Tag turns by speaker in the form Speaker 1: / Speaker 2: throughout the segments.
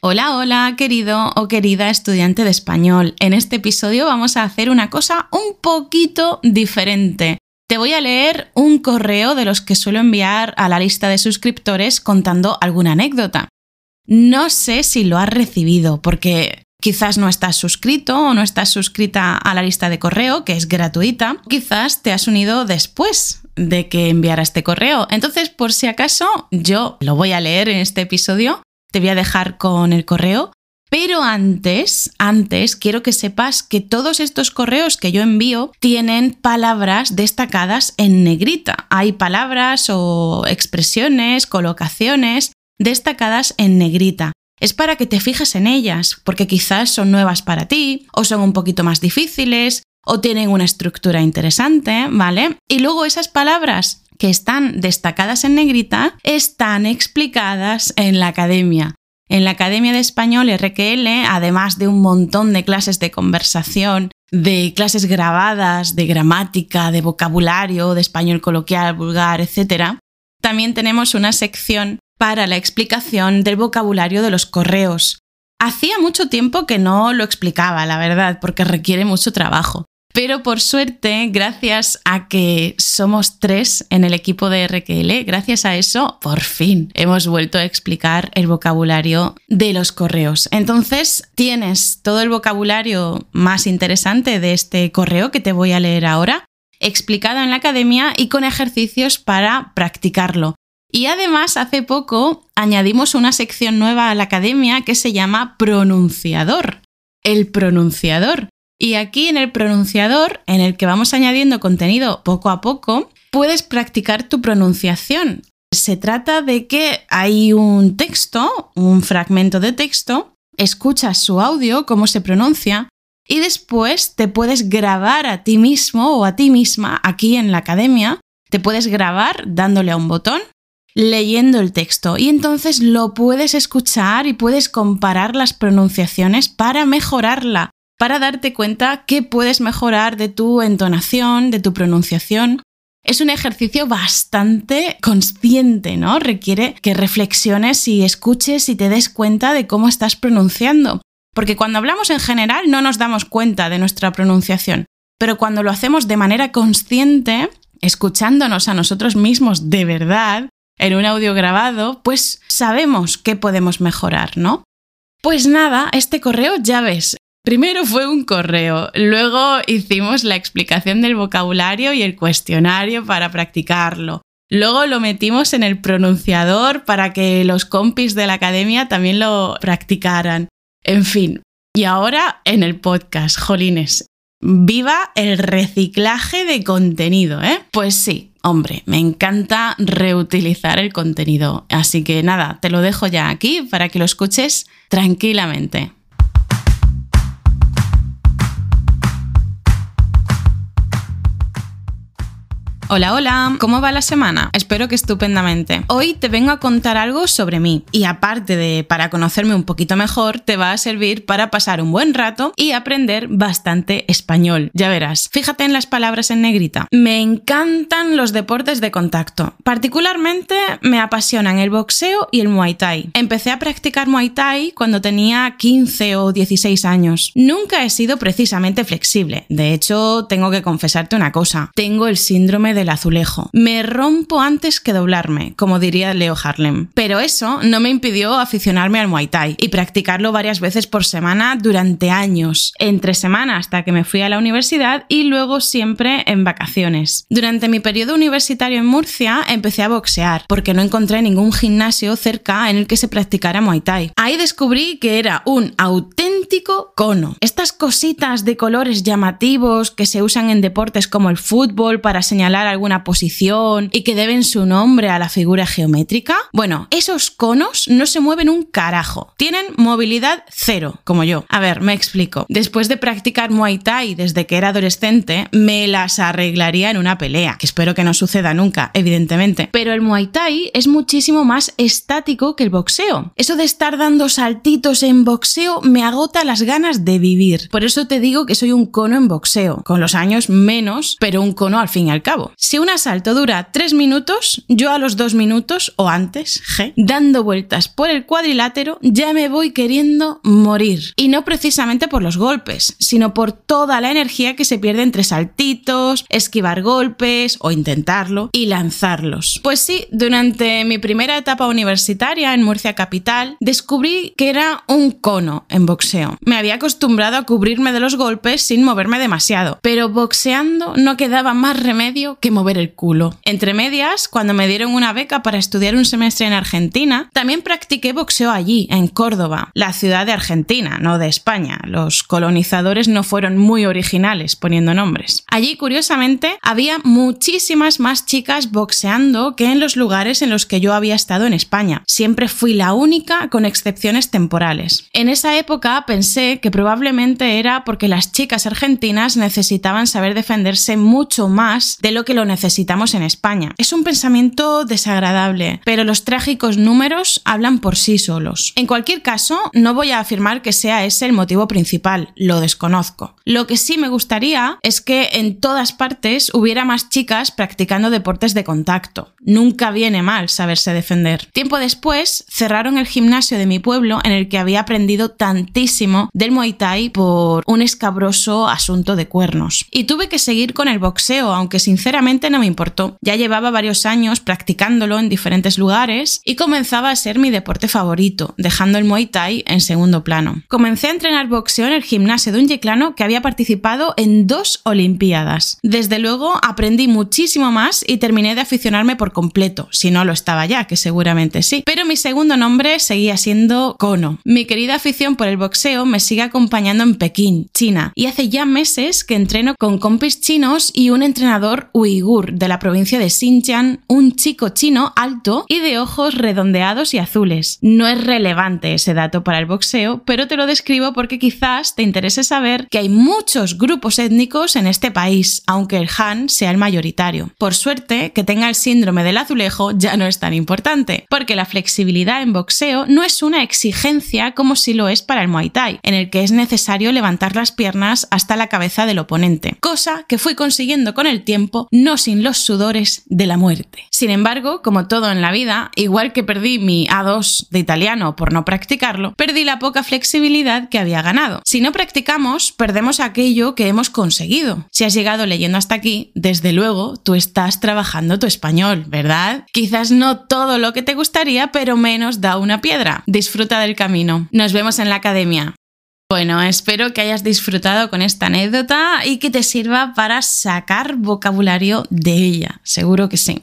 Speaker 1: Hola, hola, querido o querida estudiante de español. En este episodio vamos a hacer una cosa un poquito diferente. Te voy a leer un correo de los que suelo enviar a la lista de suscriptores contando alguna anécdota. No sé si lo has recibido porque quizás no estás suscrito o no estás suscrita a la lista de correo, que es gratuita. Quizás te has unido después de que enviara este correo. Entonces, por si acaso, yo lo voy a leer en este episodio te voy a dejar con el correo. Pero antes, antes, quiero que sepas que todos estos correos que yo envío tienen palabras destacadas en negrita. Hay palabras o expresiones, colocaciones destacadas en negrita. Es para que te fijes en ellas, porque quizás son nuevas para ti, o son un poquito más difíciles, o tienen una estructura interesante, ¿vale? Y luego esas palabras que están destacadas en negrita están explicadas en la academia. En la Academia de Español RQL, además de un montón de clases de conversación, de clases grabadas, de gramática, de vocabulario, de español coloquial, vulgar, etc., también tenemos una sección para la explicación del vocabulario de los correos. Hacía mucho tiempo que no lo explicaba, la verdad, porque requiere mucho trabajo. Pero por suerte, gracias a que somos tres en el equipo de RQL, gracias a eso, por fin hemos vuelto a explicar el vocabulario de los correos. Entonces, tienes todo el vocabulario más interesante de este correo que te voy a leer ahora, explicado en la academia y con ejercicios para practicarlo. Y además, hace poco añadimos una sección nueva a la academia que se llama pronunciador. El pronunciador y aquí en el pronunciador, en el que vamos añadiendo contenido poco a poco, puedes practicar tu pronunciación. Se trata de que hay un texto, un fragmento de texto, escuchas su audio, cómo se pronuncia, y después te puedes grabar a ti mismo o a ti misma aquí en la academia, te puedes grabar dándole a un botón, leyendo el texto, y entonces lo puedes escuchar y puedes comparar las pronunciaciones para mejorarla para darte cuenta que puedes mejorar de tu entonación, de tu pronunciación. Es un ejercicio bastante consciente, ¿no? Requiere que reflexiones y escuches y te des cuenta de cómo estás pronunciando. Porque cuando hablamos en general no nos damos cuenta de nuestra pronunciación, pero cuando lo hacemos de manera consciente, escuchándonos a nosotros mismos de verdad, en un audio grabado, pues sabemos qué podemos mejorar, ¿no? Pues nada, este correo ya ves, Primero fue un correo, luego hicimos la explicación del vocabulario y el cuestionario para practicarlo. Luego lo metimos en el pronunciador para que los compis de la academia también lo practicaran. En fin, y ahora en el podcast, jolines. Viva el reciclaje de contenido, ¿eh? Pues sí, hombre, me encanta reutilizar el contenido. Así que nada, te lo dejo ya aquí para que lo escuches tranquilamente. Hola, hola, ¿cómo va la semana? Espero que estupendamente. Hoy te vengo a contar algo sobre mí y aparte de para conocerme un poquito mejor, te va a servir para pasar un buen rato y aprender bastante español. Ya verás, fíjate en las palabras en negrita. Me encantan los deportes de contacto. Particularmente me apasionan el boxeo y el muay thai. Empecé a practicar muay thai cuando tenía 15 o 16 años. Nunca he sido precisamente flexible. De hecho, tengo que confesarte una cosa. Tengo el síndrome de del azulejo. Me rompo antes que doblarme, como diría Leo Harlem. Pero eso no me impidió aficionarme al Muay Thai y practicarlo varias veces por semana durante años, entre semana hasta que me fui a la universidad y luego siempre en vacaciones. Durante mi periodo universitario en Murcia empecé a boxear porque no encontré ningún gimnasio cerca en el que se practicara Muay Thai. Ahí descubrí que era un auténtico cono. Estas cositas de colores llamativos que se usan en deportes como el fútbol para señalar alguna posición y que deben su nombre a la figura geométrica? Bueno, esos conos no se mueven un carajo. Tienen movilidad cero, como yo. A ver, me explico. Después de practicar Muay Thai desde que era adolescente, me las arreglaría en una pelea, que espero que no suceda nunca, evidentemente. Pero el Muay Thai es muchísimo más estático que el boxeo. Eso de estar dando saltitos en boxeo me las ganas de vivir. Por eso te digo que soy un cono en boxeo, con los años menos, pero un cono al fin y al cabo. Si un asalto dura 3 minutos, yo a los 2 minutos o antes, dando vueltas por el cuadrilátero, ya me voy queriendo morir. Y no precisamente por los golpes, sino por toda la energía que se pierde entre saltitos, esquivar golpes o intentarlo y lanzarlos. Pues sí, durante mi primera etapa universitaria en Murcia Capital, descubrí que era un cono en boxeo. Me había acostumbrado a cubrirme de los golpes sin moverme demasiado, pero boxeando no quedaba más remedio que mover el culo. Entre medias, cuando me dieron una beca para estudiar un semestre en Argentina, también practiqué boxeo allí, en Córdoba, la ciudad de Argentina, no de España. Los colonizadores no fueron muy originales poniendo nombres. Allí, curiosamente, había muchísimas más chicas boxeando que en los lugares en los que yo había estado en España. Siempre fui la única con excepciones temporales. En esa época pensé que probablemente era porque las chicas argentinas necesitaban saber defenderse mucho más de lo que lo necesitamos en España. Es un pensamiento desagradable, pero los trágicos números hablan por sí solos. En cualquier caso, no voy a afirmar que sea ese el motivo principal, lo desconozco. Lo que sí me gustaría es que en todas partes hubiera más chicas practicando deportes de contacto. Nunca viene mal saberse defender. Tiempo después, cerraron el gimnasio de mi pueblo en el que había aprendido tantísimo del Muay Thai por un escabroso asunto de cuernos. Y tuve que seguir con el boxeo, aunque sinceramente no me importó. Ya llevaba varios años practicándolo en diferentes lugares y comenzaba a ser mi deporte favorito, dejando el Muay Thai en segundo plano. Comencé a entrenar boxeo en el gimnasio de un yeclano que había participado en dos Olimpiadas. Desde luego aprendí muchísimo más y terminé de aficionarme por completo, si no lo estaba ya, que seguramente sí. Pero mi segundo nombre seguía siendo Kono. Mi querida afición por el boxeo me sigue acompañando en Pekín, China, y hace ya meses que entreno con compis chinos y un entrenador uigur de la provincia de Xinjiang, un chico chino alto y de ojos redondeados y azules. No es relevante ese dato para el boxeo, pero te lo describo porque quizás te interese saber que hay muchos grupos étnicos en este país, aunque el Han sea el mayoritario. Por suerte, que tenga el síndrome del azulejo ya no es tan importante, porque la flexibilidad en boxeo no es una exigencia como si lo es para el Muay Thai, en el que es necesario levantar las piernas hasta la cabeza del oponente, cosa que fui consiguiendo con el tiempo, no sin los sudores de la muerte. Sin embargo, como todo en la vida, igual que perdí mi A2 de italiano por no practicarlo, perdí la poca flexibilidad que había ganado. Si no practicamos, perdemos aquello que hemos conseguido. Si has llegado leyendo hasta aquí, desde luego tú estás trabajando tu español, ¿verdad? Quizás no todo lo que te gustaría, pero menos da una piedra. Disfruta del camino. Nos vemos en la academia. Bueno, espero que hayas disfrutado con esta anécdota y que te sirva para sacar vocabulario de ella. Seguro que sí.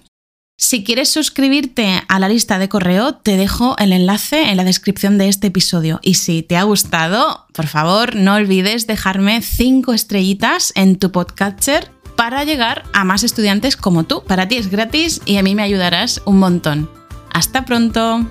Speaker 1: Si quieres suscribirte a la lista de correo, te dejo el enlace en la descripción de este episodio. Y si te ha gustado, por favor, no olvides dejarme 5 estrellitas en tu podcatcher para llegar a más estudiantes como tú. Para ti es gratis y a mí me ayudarás un montón. Hasta pronto.